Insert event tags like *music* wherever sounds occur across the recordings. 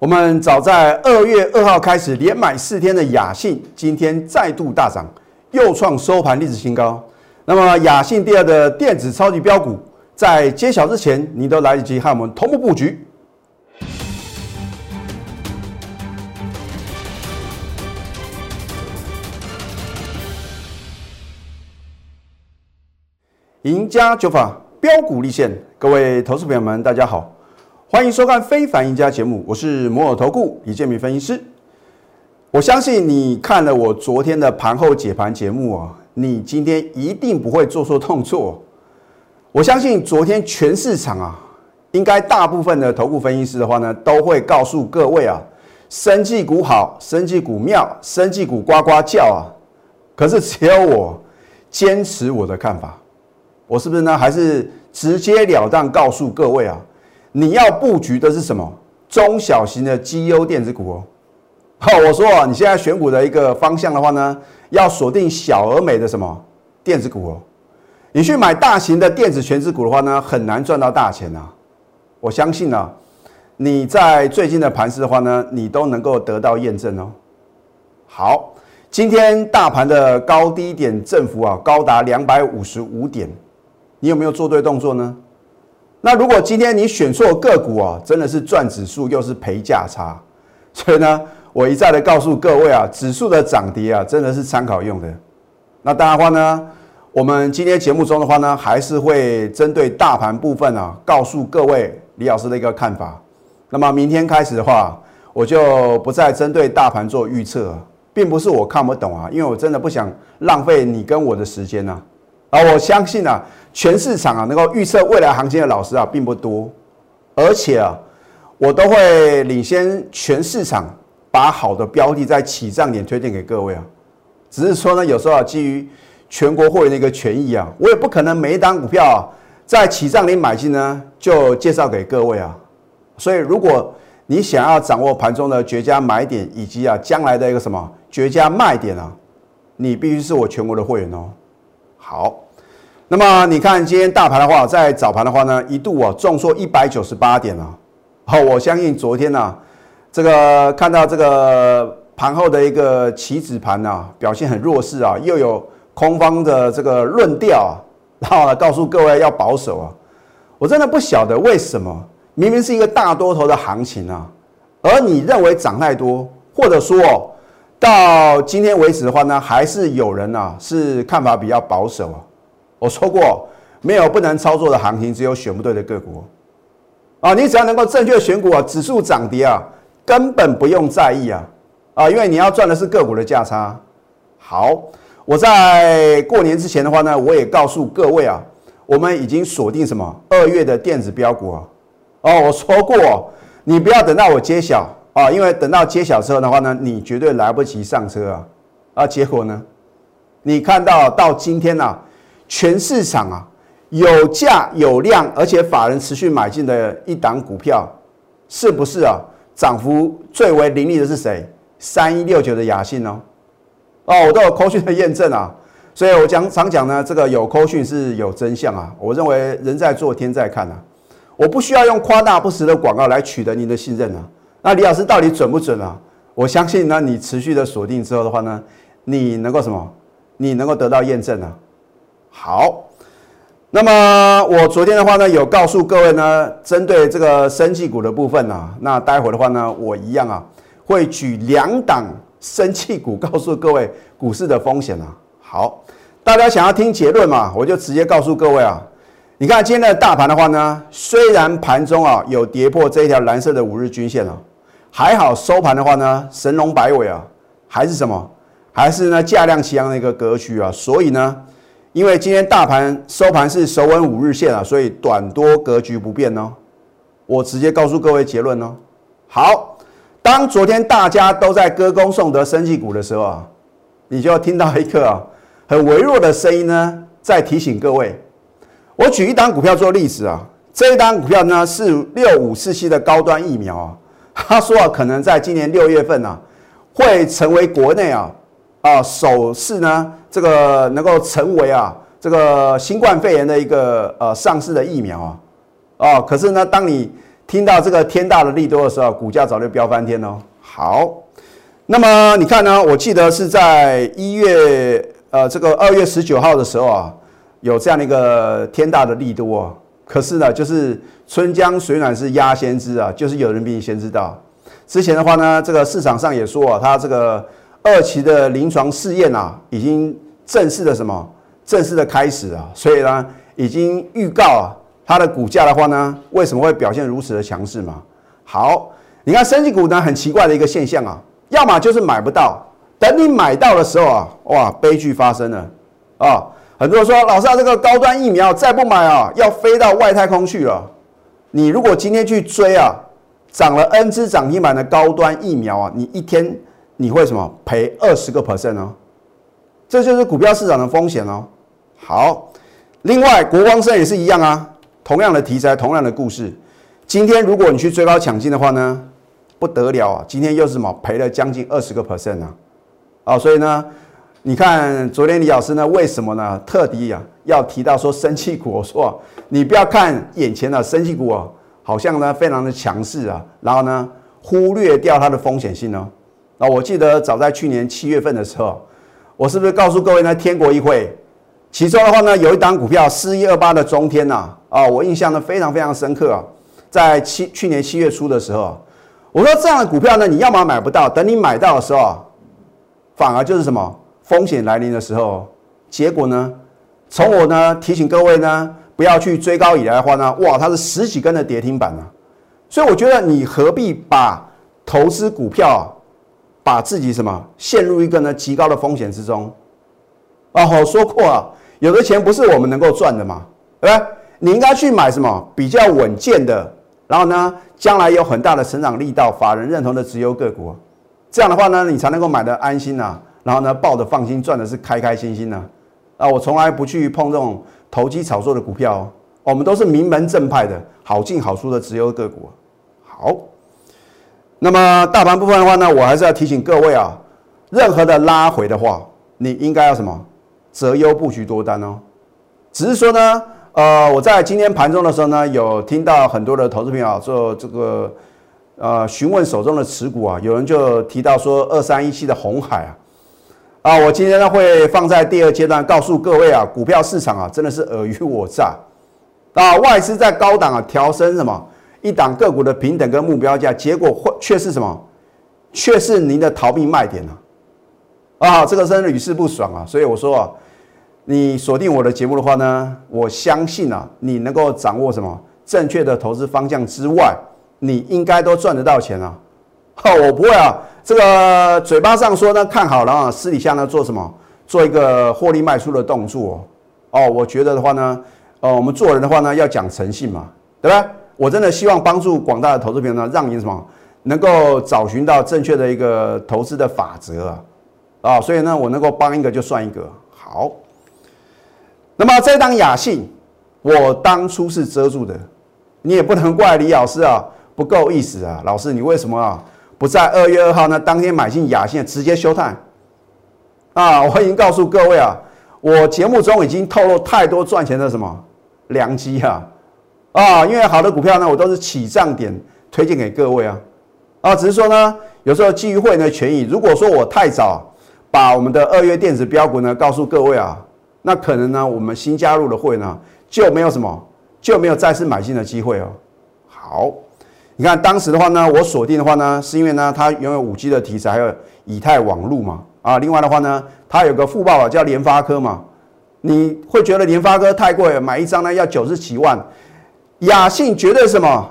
我们早在二月二号开始连买四天的雅信，今天再度大涨，又创收盘历史新高。那么雅信第二的电子超级标股，在揭晓之前，你都来得及和我们同步布局。赢家九法标股立现，各位投资朋友们，大家好。欢迎收看《非凡赢家》节目，我是摩尔投顾李建民分析师。我相信你看了我昨天的盘后解盘节目啊，你今天一定不会做错动作。我相信昨天全市场啊，应该大部分的投顾分析师的话呢，都会告诉各位啊，生技股好，生技股妙，生技股呱呱叫啊。可是只有我坚持我的看法，我是不是呢？还是直截了当告诉各位啊？你要布局的是什么？中小型的绩优电子股哦。好，我说啊，你现在选股的一个方向的话呢，要锁定小而美的什么电子股哦。你去买大型的电子全资股的话呢，很难赚到大钱啊。我相信呢，你在最近的盘势的话呢，你都能够得到验证哦。好，今天大盘的高低点振幅啊，高达两百五十五点，你有没有做对动作呢？那如果今天你选错个股啊，真的是赚指数又是赔价差，所以呢，我一再的告诉各位啊，指数的涨跌啊，真的是参考用的。那当然话呢，我们今天节目中的话呢，还是会针对大盘部分啊，告诉各位李老师的一个看法。那么明天开始的话，我就不再针对大盘做预测，并不是我看不懂啊，因为我真的不想浪费你跟我的时间呐。啊，我相信啊。全市场啊，能够预测未来行情的老师啊，并不多，而且啊，我都会领先全市场，把好的标的在起涨点推荐给各位啊。只是说呢，有时候啊，基于全国会员的一个权益啊，我也不可能每一档股票啊，在起涨点买进呢，就介绍给各位啊。所以，如果你想要掌握盘中的绝佳买点，以及啊将来的一个什么绝佳卖点啊，你必须是我全国的会员哦。好。那么你看今天大盘的话，在早盘的话呢，一度啊重挫一百九十八点啊。好，我相信昨天呢，这个看到这个盘后的一个期指盘呢，表现很弱势啊，又有空方的这个论调啊，然后呢告诉各位要保守啊。我真的不晓得为什么，明明是一个大多头的行情啊，而你认为涨太多，或者说到今天为止的话呢，还是有人啊是看法比较保守啊。我说过，没有不能操作的行情，只有选不对的个股。啊，你只要能够正确选股啊，指数涨跌啊，根本不用在意啊，啊，因为你要赚的是个股的价差。好，我在过年之前的话呢，我也告诉各位啊，我们已经锁定什么二月的电子标股啊。哦，我说过，你不要等到我揭晓啊，因为等到揭晓之后的话呢，你绝对来不及上车啊。啊，结果呢，你看到到今天呢？全市场啊，有价有量，而且法人持续买进的一档股票，是不是啊？涨幅最为凌厉的是谁？三一六九的雅信哦，哦，我都有扣讯的验证啊，所以我讲常讲呢，这个有扣讯是有真相啊。我认为人在做天在看啊，我不需要用夸大不实的广告来取得您的信任啊。那李老师到底准不准啊？我相信呢，你持续的锁定之后的话呢，你能够什么？你能够得到验证啊。好，那么我昨天的话呢，有告诉各位呢，针对这个生气股的部分呢，那待会的话呢，我一样啊，会举两档生气股，告诉各位股市的风险啊。好，大家想要听结论嘛，我就直接告诉各位啊，你看今天的大盘的话呢，虽然盘中啊有跌破这一条蓝色的五日均线啊，还好收盘的话呢，神龙摆尾啊，还是什么，还是呢价量齐扬的一个格局啊，所以呢。因为今天大盘收盘是守稳五日线啊，所以短多格局不变哦。我直接告诉各位结论哦。好，当昨天大家都在歌功颂德升绩股的时候啊，你就要听到一个很微弱的声音呢，在提醒各位。我举一档股票做例子啊，这一档股票呢是六五四七的高端疫苗啊，他说啊，可能在今年六月份啊，会成为国内啊。啊，首次呢，这个能够成为啊，这个新冠肺炎的一个呃上市的疫苗啊，哦，可是呢，当你听到这个天大的利多的时候，股价早就飙翻天了。好，那么你看呢？我记得是在一月，呃，这个二月十九号的时候啊，有这样的一个天大的利多。可是呢，就是春江水暖是鸭先知啊，就是有人比你先知道。之前的话呢，这个市场上也说啊，它这个二期的临床试验啊，已经正式的什么，正式的开始啊，所以呢，已经预告啊。它的股价的话呢，为什么会表现如此的强势嘛？好，你看升级股呢，很奇怪的一个现象啊，要么就是买不到，等你买到的时候啊，哇，悲剧发生了啊！很多人说，老师啊，这个高端疫苗再不买啊，要飞到外太空去了。你如果今天去追啊，涨了 N 只涨停板的高端疫苗啊，你一天你会什么赔二十个 percent 哦？这就是股票市场的风险哦。好，另外国光生也是一样啊。同样的题材，同样的故事。今天如果你去追高抢进的话呢，不得了啊！今天又是什么赔了将近二十个 percent 啊！啊，所以呢，你看昨天李老师呢，为什么呢？特地啊要提到说生气股，我说你不要看眼前的生气股啊，好像呢非常的强势啊，然后呢忽略掉它的风险性呢。啊，我记得早在去年七月份的时候，我是不是告诉各位呢？天国一会，其中的话呢，有一档股票四一二八的中天呐。啊，我印象呢非常非常深刻啊，在七去年七月初的时候，我说这样的股票呢，你要么买不到，等你买到的时候，反而就是什么风险来临的时候，结果呢，从我呢提醒各位呢不要去追高以来的话呢，哇，它是十几根的跌停板啊，所以我觉得你何必把投资股票，把自己什么陷入一个呢极高的风险之中？啊，我说过啊，有的钱不是我们能够赚的嘛，对不对？你应该去买什么比较稳健的，然后呢，将来有很大的成长力道、法人认同的直优个股，这样的话呢，你才能够买的安心呐，然后呢，抱着放心，赚的是开开心心呐。啊，我从来不去碰这种投机炒作的股票，哦我们都是名门正派的好进好出的直优个股。好，那么大盘部分的话呢，我还是要提醒各位啊，任何的拉回的话，你应该要什么？择优布局多单哦，只是说呢。呃，我在今天盘中的时候呢，有听到很多的投资朋友做这个呃询问手中的持股啊，有人就提到说二三一七的红海啊，啊，我今天呢会放在第二阶段告诉各位啊，股票市场啊真的是尔虞我诈。啊，外资在高档啊调升什么？一档个股的平等跟目标价，结果会却是什么，却是您的逃避卖点啊，啊，这个真的屡试不爽啊，所以我说啊。你锁定我的节目的话呢，我相信啊，你能够掌握什么正确的投资方向之外，你应该都赚得到钱啊！哈，我不会啊，这个嘴巴上说呢看好了啊，私底下呢做什么？做一个获利卖出的动作哦。我觉得的话呢，呃，我们做人的话呢要讲诚信嘛，对吧？我真的希望帮助广大的投资朋友呢，让你什么能够找寻到正确的一个投资的法则啊！啊，所以呢，我能够帮一个就算一个好。那么这档雅信，我当初是遮住的，你也不能怪李老师啊，不够意思啊，老师你为什么啊不在二月二号呢当天买进雅信直接休探？啊，我已经告诉各位啊，我节目中已经透露太多赚钱的什么良机啊，啊，因为好的股票呢，我都是起涨点推荐给各位啊，啊，只是说呢，有时候基于会员的权益，如果说我太早把我们的二月电子标股呢告诉各位啊。那可能呢，我们新加入的会呢就没有什么，就没有再次买进的机会哦。好，你看当时的话呢，我锁定的话呢，是因为呢它拥有五 G 的题材，还有以太网络嘛。啊，另外的话呢，它有个副报啊，叫联发科嘛。你会觉得联发科太贵，买一张呢要九十几万。雅信绝对什么，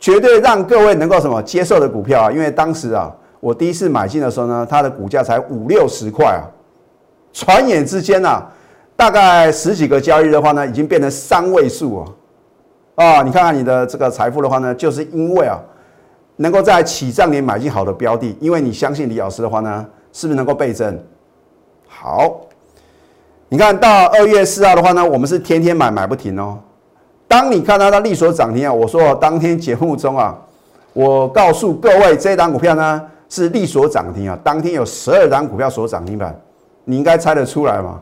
绝对让各位能够什么接受的股票啊。因为当时啊，我第一次买进的时候呢，它的股价才五六十块啊，转眼之间呐。大概十几个交易的话呢，已经变成三位数哦。啊，你看看你的这个财富的话呢，就是因为啊，能够在起涨点买进好的标的，因为你相信李老师的话呢，是不是能够倍增？好，你看到二月四号的话呢，我们是天天买买不停哦。当你看到它利所涨停啊，我说当天节目中啊，我告诉各位这档股票呢是利所涨停啊，当天有十二档股票所涨停板，你应该猜得出来嘛？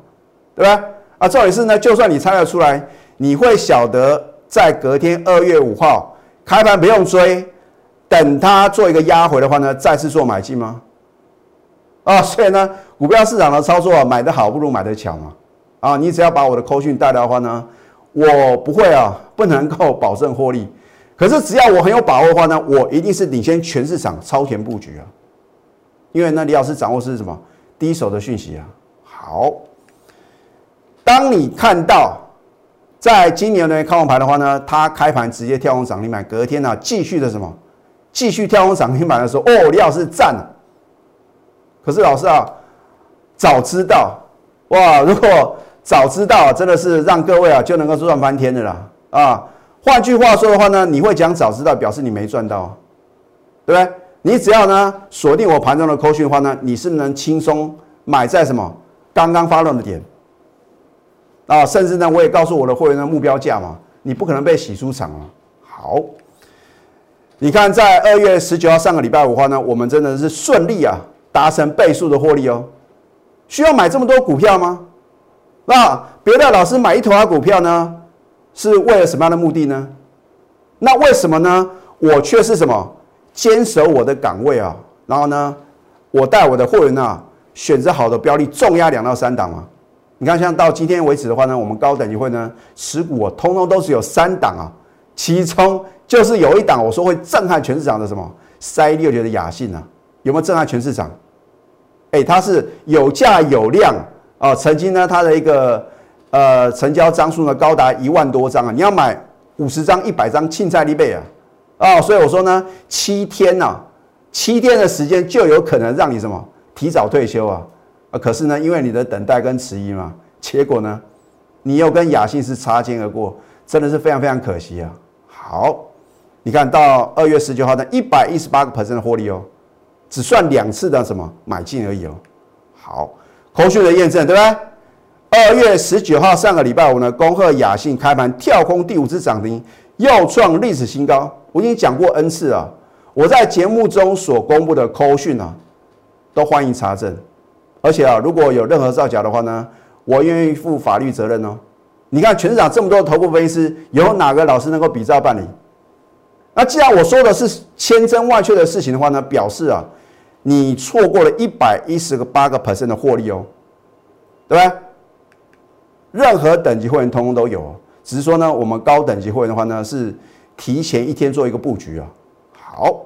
对吧？啊，赵女士呢？就算你猜得出来，你会晓得在隔天二月五号开盘不用追，等它做一个压回的话呢，再次做买进吗？啊，所以呢，股票市场的操作啊，买的好不如买的巧嘛。啊，你只要把我的扣讯带来的话呢，我不会啊，不能够保证获利。可是只要我很有把握的话呢，我一定是领先全市场超前布局啊。因为呢，李老师掌握是什么？第一手的讯息啊。好，当你看到在今年的看空盘的话呢，它开盘直接跳空涨停板，隔天呢继续的什么？继续跳空涨停板的时候，哦，李老师赞了。可是老师啊，早知道哇！如果 *laughs* 早知道，真的是让各位啊就能够赚翻天的啦啊！换句话说的话呢，你会讲早知道，表示你没赚到，对不对？你只要呢锁定我盘中的扣讯的话呢，你是能轻松买在什么刚刚发动的点啊？甚至呢，我也告诉我的会员的目标价嘛，你不可能被洗出场啊！好，你看在二月十九号上个礼拜五的话呢，我们真的是顺利啊。达成倍数的获利哦，需要买这么多股票吗？那别的老师买一坨股票呢，是为了什么样的目的呢？那为什么呢？我却是什么坚守我的岗位啊？然后呢，我带我的会员啊，选择好的标的，重压两到三档嘛。你看，像到今天为止的话呢，我们高等级会呢持股啊，通通都是有三档啊，其中就是有一档，我说会震撼全市场的什么三六九的雅信啊，有没有震撼全市场？哎，它是有价有量啊！曾经呢，它的一个呃成交张数呢高达一万多张啊！你要买五十张、一百张，庆在利贝啊！啊，所以我说呢，七天呐，七天的时间就有可能让你什么提早退休啊！啊，可是呢，因为你的等待跟迟疑嘛，结果呢，你又跟雅信是擦肩而过，真的是非常非常可惜啊！好，你看到二月十九号的一百一十八个 percent 的获利哦。只算两次的什么买进而已哦。好，后续的验证对不对？二月十九号上个礼拜五呢，恭贺雅信开盘跳空第五次涨停，又创历史新高。我已经讲过 N 次啊，我在节目中所公布的扣讯啊，都欢迎查证。而且啊，如果有任何造假的话呢，我愿意负法律责任哦。你看全市场这么多头部分析师，有哪个老师能够比照办理？那既然我说的是千真万确的事情的话呢，表示啊。你错过了一百一十个八个 percent 的获利哦，对不对？任何等级会员通通都有，只是说呢，我们高等级会员的话呢，是提前一天做一个布局啊。好，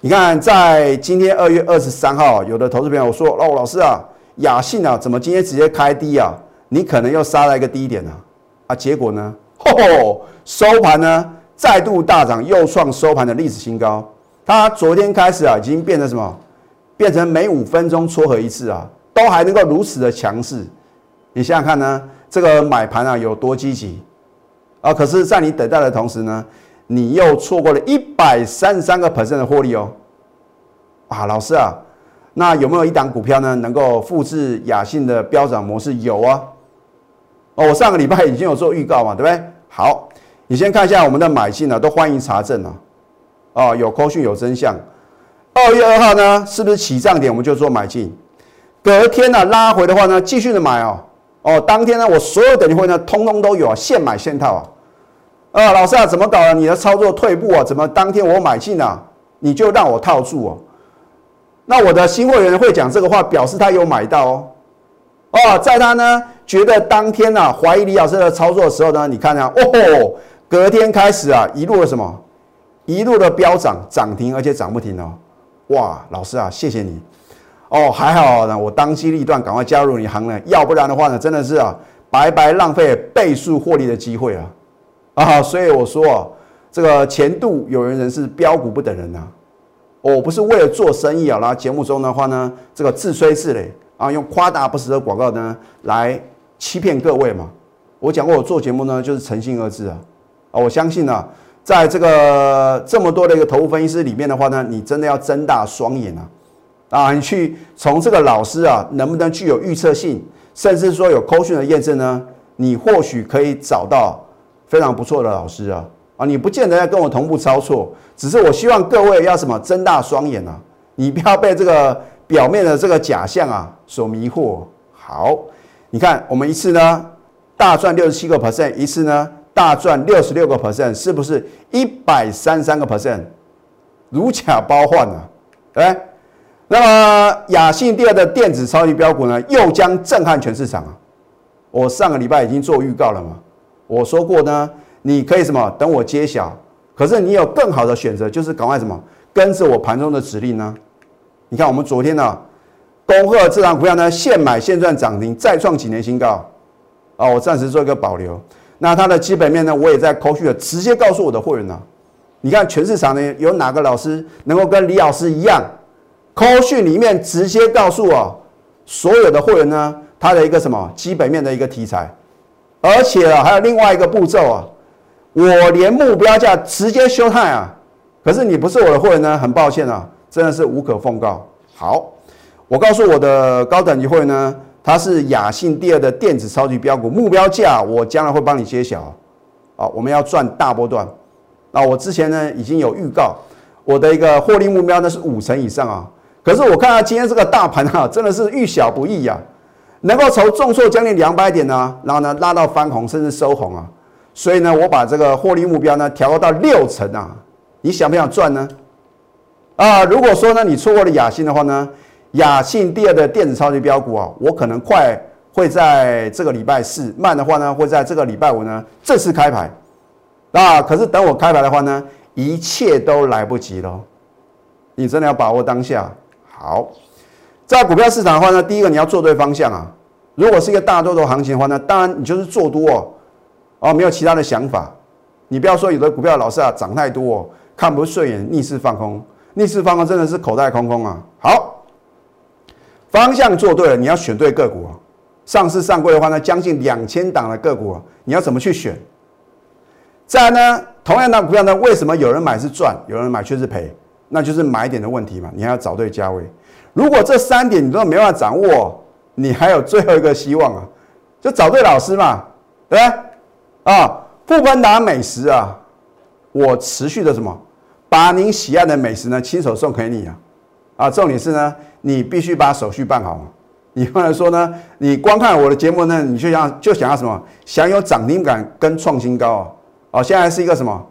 你看在今天二月二十三号，有的投资朋友说：“哦，老师啊，雅信啊，怎么今天直接开低啊？你可能又杀了一个低点呢？啊，结果呢，*laughs* 吼，收盘呢再度大涨，又创收盘的历史新高。”它昨天开始啊，已经变成什么？变成每五分钟撮合一次啊，都还能够如此的强势。你想想看呢，这个买盘啊有多积极啊？可是，在你等待的同时呢，你又错过了一百三十三个 percent 的获利哦。啊，老师啊，那有没有一档股票呢，能够复制雅信的飙涨模式？有啊。哦，我上个礼拜已经有做预告嘛，对不对？好，你先看一下我们的买进呢，都欢迎查证啊。哦，有扣讯有真相。二月二号呢，是不是起涨点我们就做买进？隔天呢拉回的话呢，继续的买哦。哦，当天呢我所有等级会呢，通通都有啊，现买现套啊。啊，老师啊，怎么搞啊？你的操作退步啊？怎么当天我买进啊，你就让我套住哦？那我的新会员会讲这个话，表示他有买到哦。哦，在他呢觉得当天呢怀疑李老师的操作的时候呢，你看啊，哦，隔天开始啊，一路的什么？一路的飙涨涨停，而且涨不停哦！哇，老师啊，谢谢你哦，还好呢，我当机立断，赶快加入你行列，要不然的话呢，真的是啊，白白浪费倍数获利的机会啊！啊，所以我说啊，这个前度有人人是标股不等人呐，我不是为了做生意啊，然后节目中的话呢，这个自吹自擂啊，用夸大不实的广告呢来欺骗各位嘛。我讲过，我做节目呢就是诚信二字啊，啊，我相信呢。在这个这么多的一个投资分析师里面的话呢，你真的要睁大双眼啊！啊，你去从这个老师啊，能不能具有预测性，甚至说有扣讯的验证呢？你或许可以找到非常不错的老师啊！啊，你不见得要跟我同步操作，只是我希望各位要什么睁大双眼啊！你不要被这个表面的这个假象啊所迷惑。好，你看我们一次呢大赚六十七个 percent，一次呢。大赚六十六个 percent，是不是一百三三个 percent？如假包换啊，对不那么雅信第二的电子超级标股呢，又将震撼全市场啊！我上个礼拜已经做预告了嘛，我说过呢，你可以什么等我揭晓，可是你有更好的选择，就是赶快什么跟着我盘中的指令呢？你看我们昨天呢，恭贺这档股票呢现买现赚涨停，再创几年新高啊！我暂时做一个保留。那它的基本面呢，我也在扣去了，直接告诉我的会员呢，你看全市场呢有哪个老师能够跟李老师一样？扣讯里面直接告诉我，所有的会员呢，他的一个什么基本面的一个题材，而且啊，还有另外一个步骤啊，我连目标价直接修态啊，可是你不是我的会员呢，很抱歉啊，真的是无可奉告。好，我告诉我的高等级会员呢，它是雅信第二的电子超级标股，目标价我将来会帮你揭晓啊，我们要赚大波段。那我之前呢已经有预告，我的一个获利目标呢是五成以上啊。可是我看到今天这个大盘哈，真的是遇小不易呀，能够从重挫将近两百点呢，然后呢拉到翻红甚至收红啊，所以呢我把这个获利目标呢调到六成啊，你想不想赚呢？啊，如果说呢你错过了雅信的话呢，雅信第二的电子超级标股啊，我可能快会在这个礼拜四，慢的话呢会在这个礼拜五呢正式开牌，啊，可是等我开牌的话呢，一切都来不及了，你真的要把握当下。好，在股票市场的话呢，第一个你要做对方向啊。如果是一个大多头行情的话呢，当然你就是做多哦，哦，没有其他的想法。你不要说有的股票老是啊涨太多哦，看不顺眼，逆势放空，逆势放空真的是口袋空空啊。好，方向做对了，你要选对个股啊。上市上柜的话呢，将近两千档的个股啊，你要怎么去选？再呢，同样的股票呢，为什么有人买是赚，有人买却是赔？那就是买点的问题嘛，你还要找对价位。如果这三点你都没办法掌握，你还有最后一个希望啊，就找对老师嘛，对不对？啊，富邦达美食啊，我持续的什么，把您喜爱的美食呢亲手送给你啊，啊，重点是呢，你必须把手续办好。你不能说呢，你光看我的节目呢，你就想就想要什么，享有涨停感跟创新高啊？哦，现在是一个什么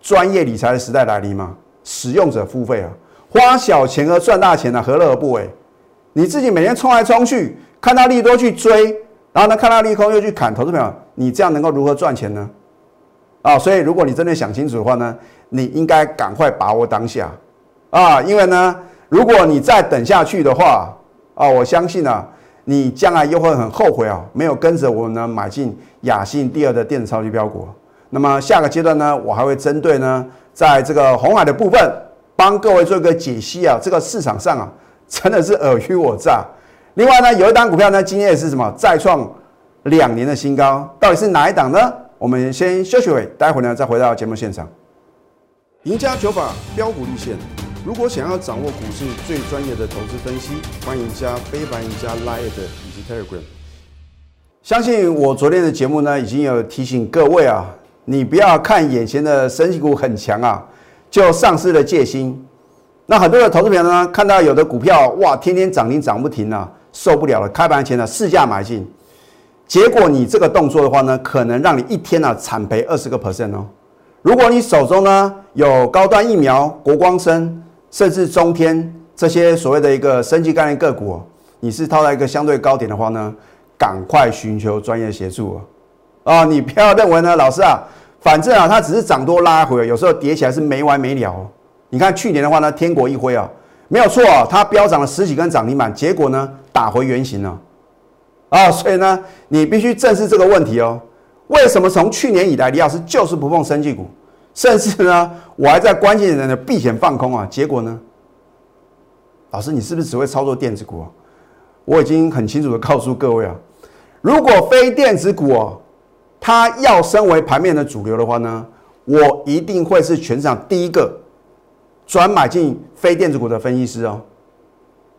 专业理财的时代来临吗？使用者付费啊，花小钱和赚大钱呢，何乐而不为？你自己每天冲来冲去，看到利多去追，然后呢看到利空又去砍，投资朋友，你这样能够如何赚钱呢？啊，所以如果你真的想清楚的话呢，你应该赶快把握当下啊，因为呢，如果你再等下去的话啊，我相信啊，你将来又会很后悔啊，没有跟着我呢买进雅信第二的电子超级标股。那么下个阶段呢，我还会针对呢。在这个红海的部分，帮各位做一个解析啊，这个市场上啊，真的是尔虞我诈。另外呢，有一档股票呢，今天也是什么再创两年的新高，到底是哪一档呢？我们先休息会，待会呢再回到节目现场。赢家九法标股立线，如果想要掌握股市最专业的投资分析，欢迎加非凡、赢家 Line 以及 Telegram。相信我昨天的节目呢，已经有提醒各位啊。你不要看眼前的升级股很强啊，就丧失了戒心。那很多的投资朋友呢，看到有的股票哇，天天涨停涨不停啊，受不了了，开盘前呢试价买进，结果你这个动作的话呢，可能让你一天呢惨赔二十个 percent 哦。如果你手中呢有高端疫苗、国光生，甚至中天这些所谓的一个升级概念个股，你是套在一个相对高点的话呢，赶快寻求专业协助啊。啊，你不要认为呢，老师啊，反正啊，它只是涨多拉回，有时候跌起来是没完没了。你看去年的话呢，天国一辉啊，没有错啊，它飙涨了十几根涨停板，结果呢打回原形了。啊，所以呢，你必须正视这个问题哦。为什么从去年以来，李老师就是不碰生技股，甚至呢，我还在关键人的避险放空啊？结果呢，老师你是不是只会操作电子股啊？我已经很清楚的告诉各位啊，如果非电子股哦。它要升为盘面的主流的话呢，我一定会是全场第一个转买进非电子股的分析师哦。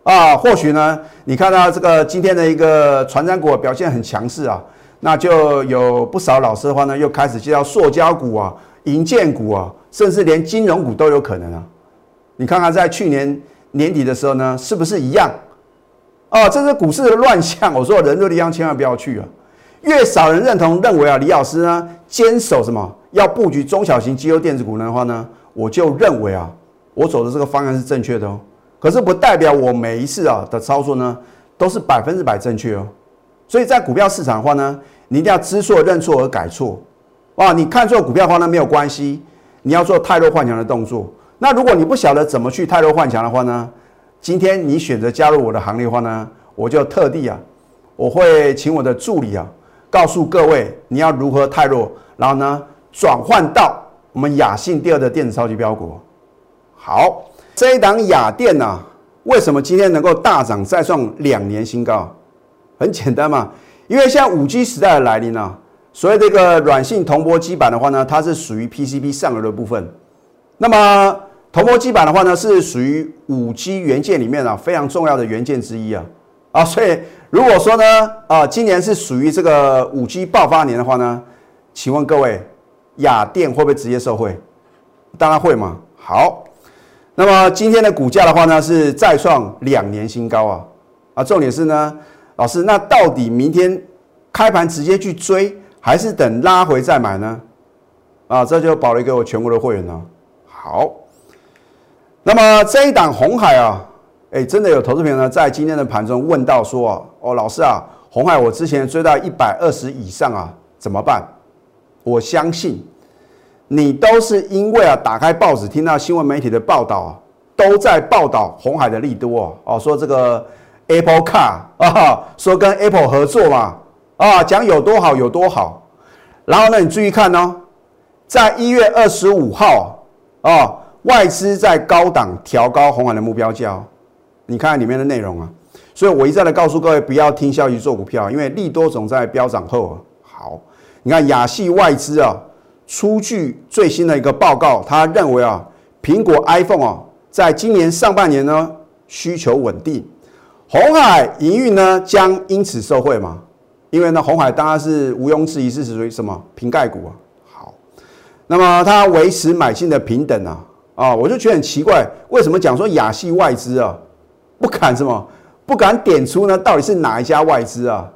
啊，或许呢，你看到这个今天的一个传染股表现很强势啊，那就有不少老师的话呢，又开始介绍塑胶股啊、银建股啊，甚至连金融股都有可能啊。你看看在去年年底的时候呢，是不是一样？哦，这是股市的乱象。我说人多地方千万不要去啊。越少人认同认为啊，李老师呢坚守什么要布局中小型机优电子股的话呢，我就认为啊，我走的这个方案是正确的哦。可是不代表我每一次啊的操作呢都是百分之百正确哦。所以在股票市场的话呢，你一定要知错、认错而改错。哇，你看错股票的话呢没有关系，你要做太弱换强的动作。那如果你不晓得怎么去太弱换强的话呢，今天你选择加入我的行列的话呢，我就特地啊，我会请我的助理啊。告诉各位，你要如何太弱，然后呢转换到我们雅信第二的电子超级标股。好，这一档雅电呢，为什么今天能够大涨再创两年新高？很简单嘛，因为现在五 G 时代的来临啊，所以这个软性铜箔基板的话呢，它是属于 PCB 上游的部分。那么铜箔基板的话呢，是属于五 G 元件里面啊非常重要的元件之一啊啊，所以。如果说呢，啊，今年是属于这个五 G 爆发年的话呢，请问各位，雅电会不会直接受惠？当然会嘛。好，那么今天的股价的话呢，是再创两年新高啊。啊，重点是呢，老师，那到底明天开盘直接去追，还是等拉回再买呢？啊，这就保留给我全国的会员了。好，那么这一档红海啊。哎，真的有投资朋友呢，在今天的盘中问到说：“哦，老师啊，红海我之前追到一百二十以上啊，怎么办？”我相信你都是因为啊，打开报纸听到新闻媒体的报道啊，都在报道红海的利多哦，说这个 Apple Car 啊，说跟 Apple 合作嘛，啊，讲有多好有多好。然后呢，你注意看哦，在一月二十五号啊，外资在高档调高红海的目标价哦。你看里面的内容啊，所以我一再的告诉各位，不要听消息做股票，因为利多总在飙涨后啊。好，你看亚系外资啊，出具最新的一个报告，他认为啊，苹果 iPhone 啊，在今年上半年呢需求稳定，红海营运呢将因此受惠嘛？因为呢，红海当然是毋庸置疑是属于什么瓶盖股啊。好，那么它维持买进的平等啊，啊，我就觉得很奇怪，为什么讲说亚系外资啊？不敢什么？不敢点出呢？到底是哪一家外资啊？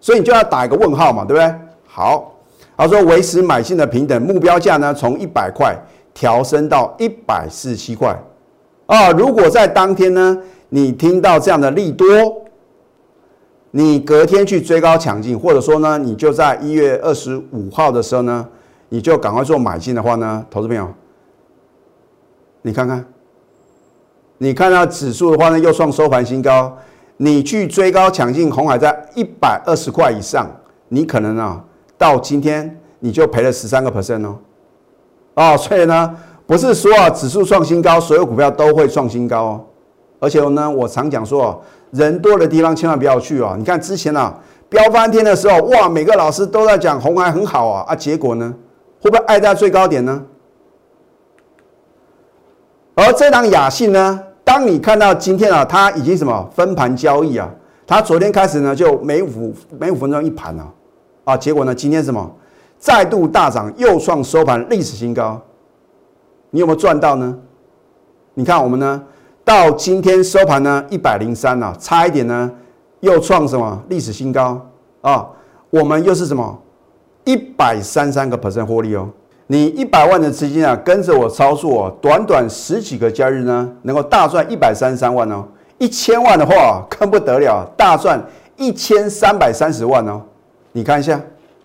所以你就要打一个问号嘛，对不对？好，他说维持买进的平等目标价呢，从一百块调升到一百四十七块啊。如果在当天呢，你听到这样的利多，你隔天去追高抢进，或者说呢，你就在一月二十五号的时候呢，你就赶快做买进的话呢，投资朋友，你看看。你看到指数的话呢，又创收盘新高。你去追高抢进红海，在一百二十块以上，你可能啊，到今天你就赔了十三个 percent 哦。哦，所以呢，不是说啊，指数创新高，所有股票都会创新高哦。而且呢，我常讲说，人多的地方千万不要去啊。你看之前啊，飙翻天的时候，哇，每个老师都在讲红海很好啊，啊，结果呢，会不会爱在最高点呢？而这档雅信呢？当你看到今天啊，它已经什么分盘交易啊？它昨天开始呢，就每五每五分钟一盘啊，啊，结果呢，今天什么再度大涨，又创收盘历史新高。你有没有赚到呢？你看我们呢，到今天收盘呢一百零三啊，差一点呢又创什么历史新高啊？我们又是什么一百三三个 percent 获利哦。你一百万的资金啊，跟着我操作，短短十几个交易日呢，能够大赚一百三十三万哦。一千万的话更不得了，大赚一千三百三十万哦。你看一下，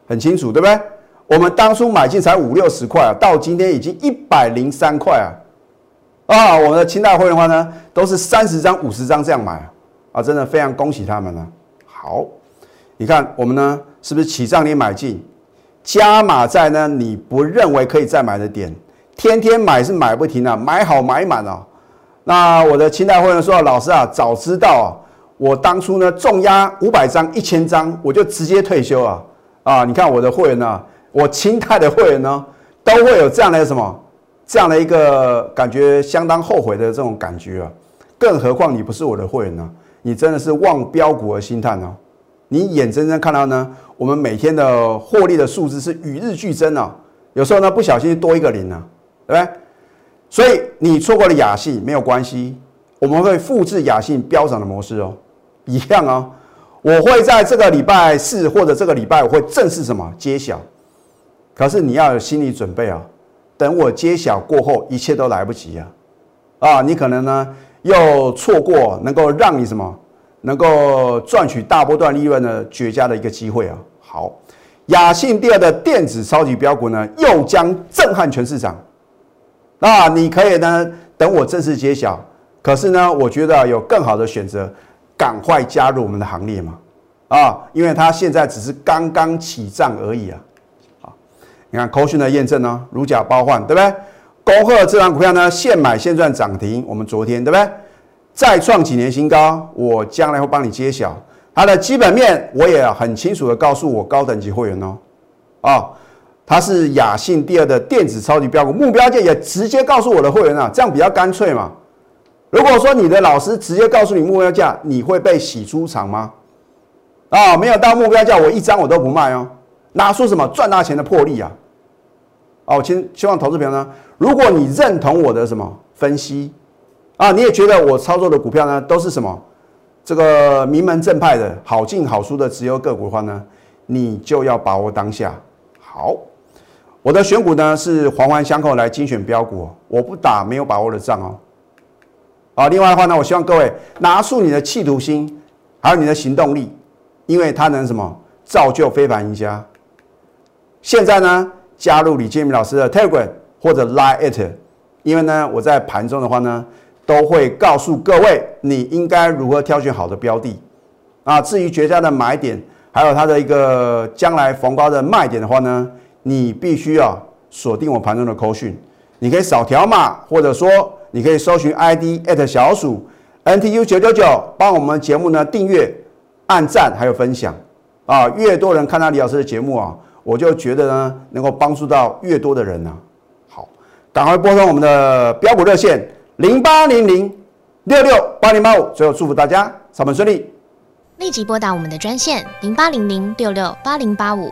很清楚，对不对？我们当初买进才五六十块啊，到今天已经一百零三块啊。啊，我们的清代会的话呢，都是三十张、五十张这样买啊，真的非常恭喜他们了。好，你看我们呢，是不是起涨点买进？加码在呢，你不认为可以再买的点，天天买是买不停啊，买好买满哦。那我的清代会员说，老师啊，早知道啊，我当初呢重压五百张、一千张，我就直接退休啊。啊，你看我的会员呢，我清代的会员呢，都会有这样的什么，这样的一个感觉，相当后悔的这种感觉啊。更何况你不是我的会员呢，你真的是望标股而心叹哦。你眼睁睁看到呢？我们每天的获利的数字是与日俱增啊，有时候呢不小心多一个零呢，对不对？所以你错过了雅信没有关系，我们会复制雅信飙涨的模式哦，一样哦。我会在这个礼拜四或者这个礼拜我会正式什么揭晓。可是你要有心理准备啊，等我揭晓过后，一切都来不及啊！啊，你可能呢又错过能够让你什么能够赚取大波段利润的绝佳的一个机会啊！好，雅信第二的电子超级标股呢，又将震撼全市场。那你可以呢等我正式揭晓，可是呢，我觉得有更好的选择，赶快加入我们的行列嘛！啊，因为它现在只是刚刚起涨而已啊！你看，扣讯的验证呢，如假包换，对不对？恭贺这张股票呢，现买现赚涨停。我们昨天对不对？再创几年新高，我将来会帮你揭晓它的基本面，我也很清楚的告诉我高等级会员哦。啊，它是雅信第二的电子超级标股，目标价也直接告诉我的会员啊，这样比较干脆嘛。如果说你的老师直接告诉你目标价，你会被洗出场吗？啊，没有到目标价，我一张我都不卖哦。拿出什么赚大钱的魄力啊？哦，请希望投资朋友呢，如果你认同我的什么分析啊，你也觉得我操作的股票呢都是什么这个名门正派的好进好出的直优个股的话呢，你就要把握当下。好，我的选股呢是环环相扣来精选标股，我不打没有把握的仗哦。啊，另外的话呢，我希望各位拿出你的企图心，还有你的行动力，因为它能什么造就非凡赢家。现在呢？加入李建明老师的 Telegram 或者 Line it，因为呢，我在盘中的话呢，都会告诉各位你应该如何挑选好的标的啊。至于绝佳的买点，还有它的一个将来逢高的卖点的话呢，你必须要锁定我盘中的扣讯。你可以扫条码，或者说你可以搜寻 ID at 小鼠 NTU 九九九，帮我们节目呢订阅、按赞还有分享啊。越多人看到李老师的节目啊。我就觉得呢，能够帮助到越多的人呢。好，赶快拨通我们的标股热线零八零零六六八零八五。最后祝福大家上班顺利，立即拨打我们的专线零八零零六六八零八五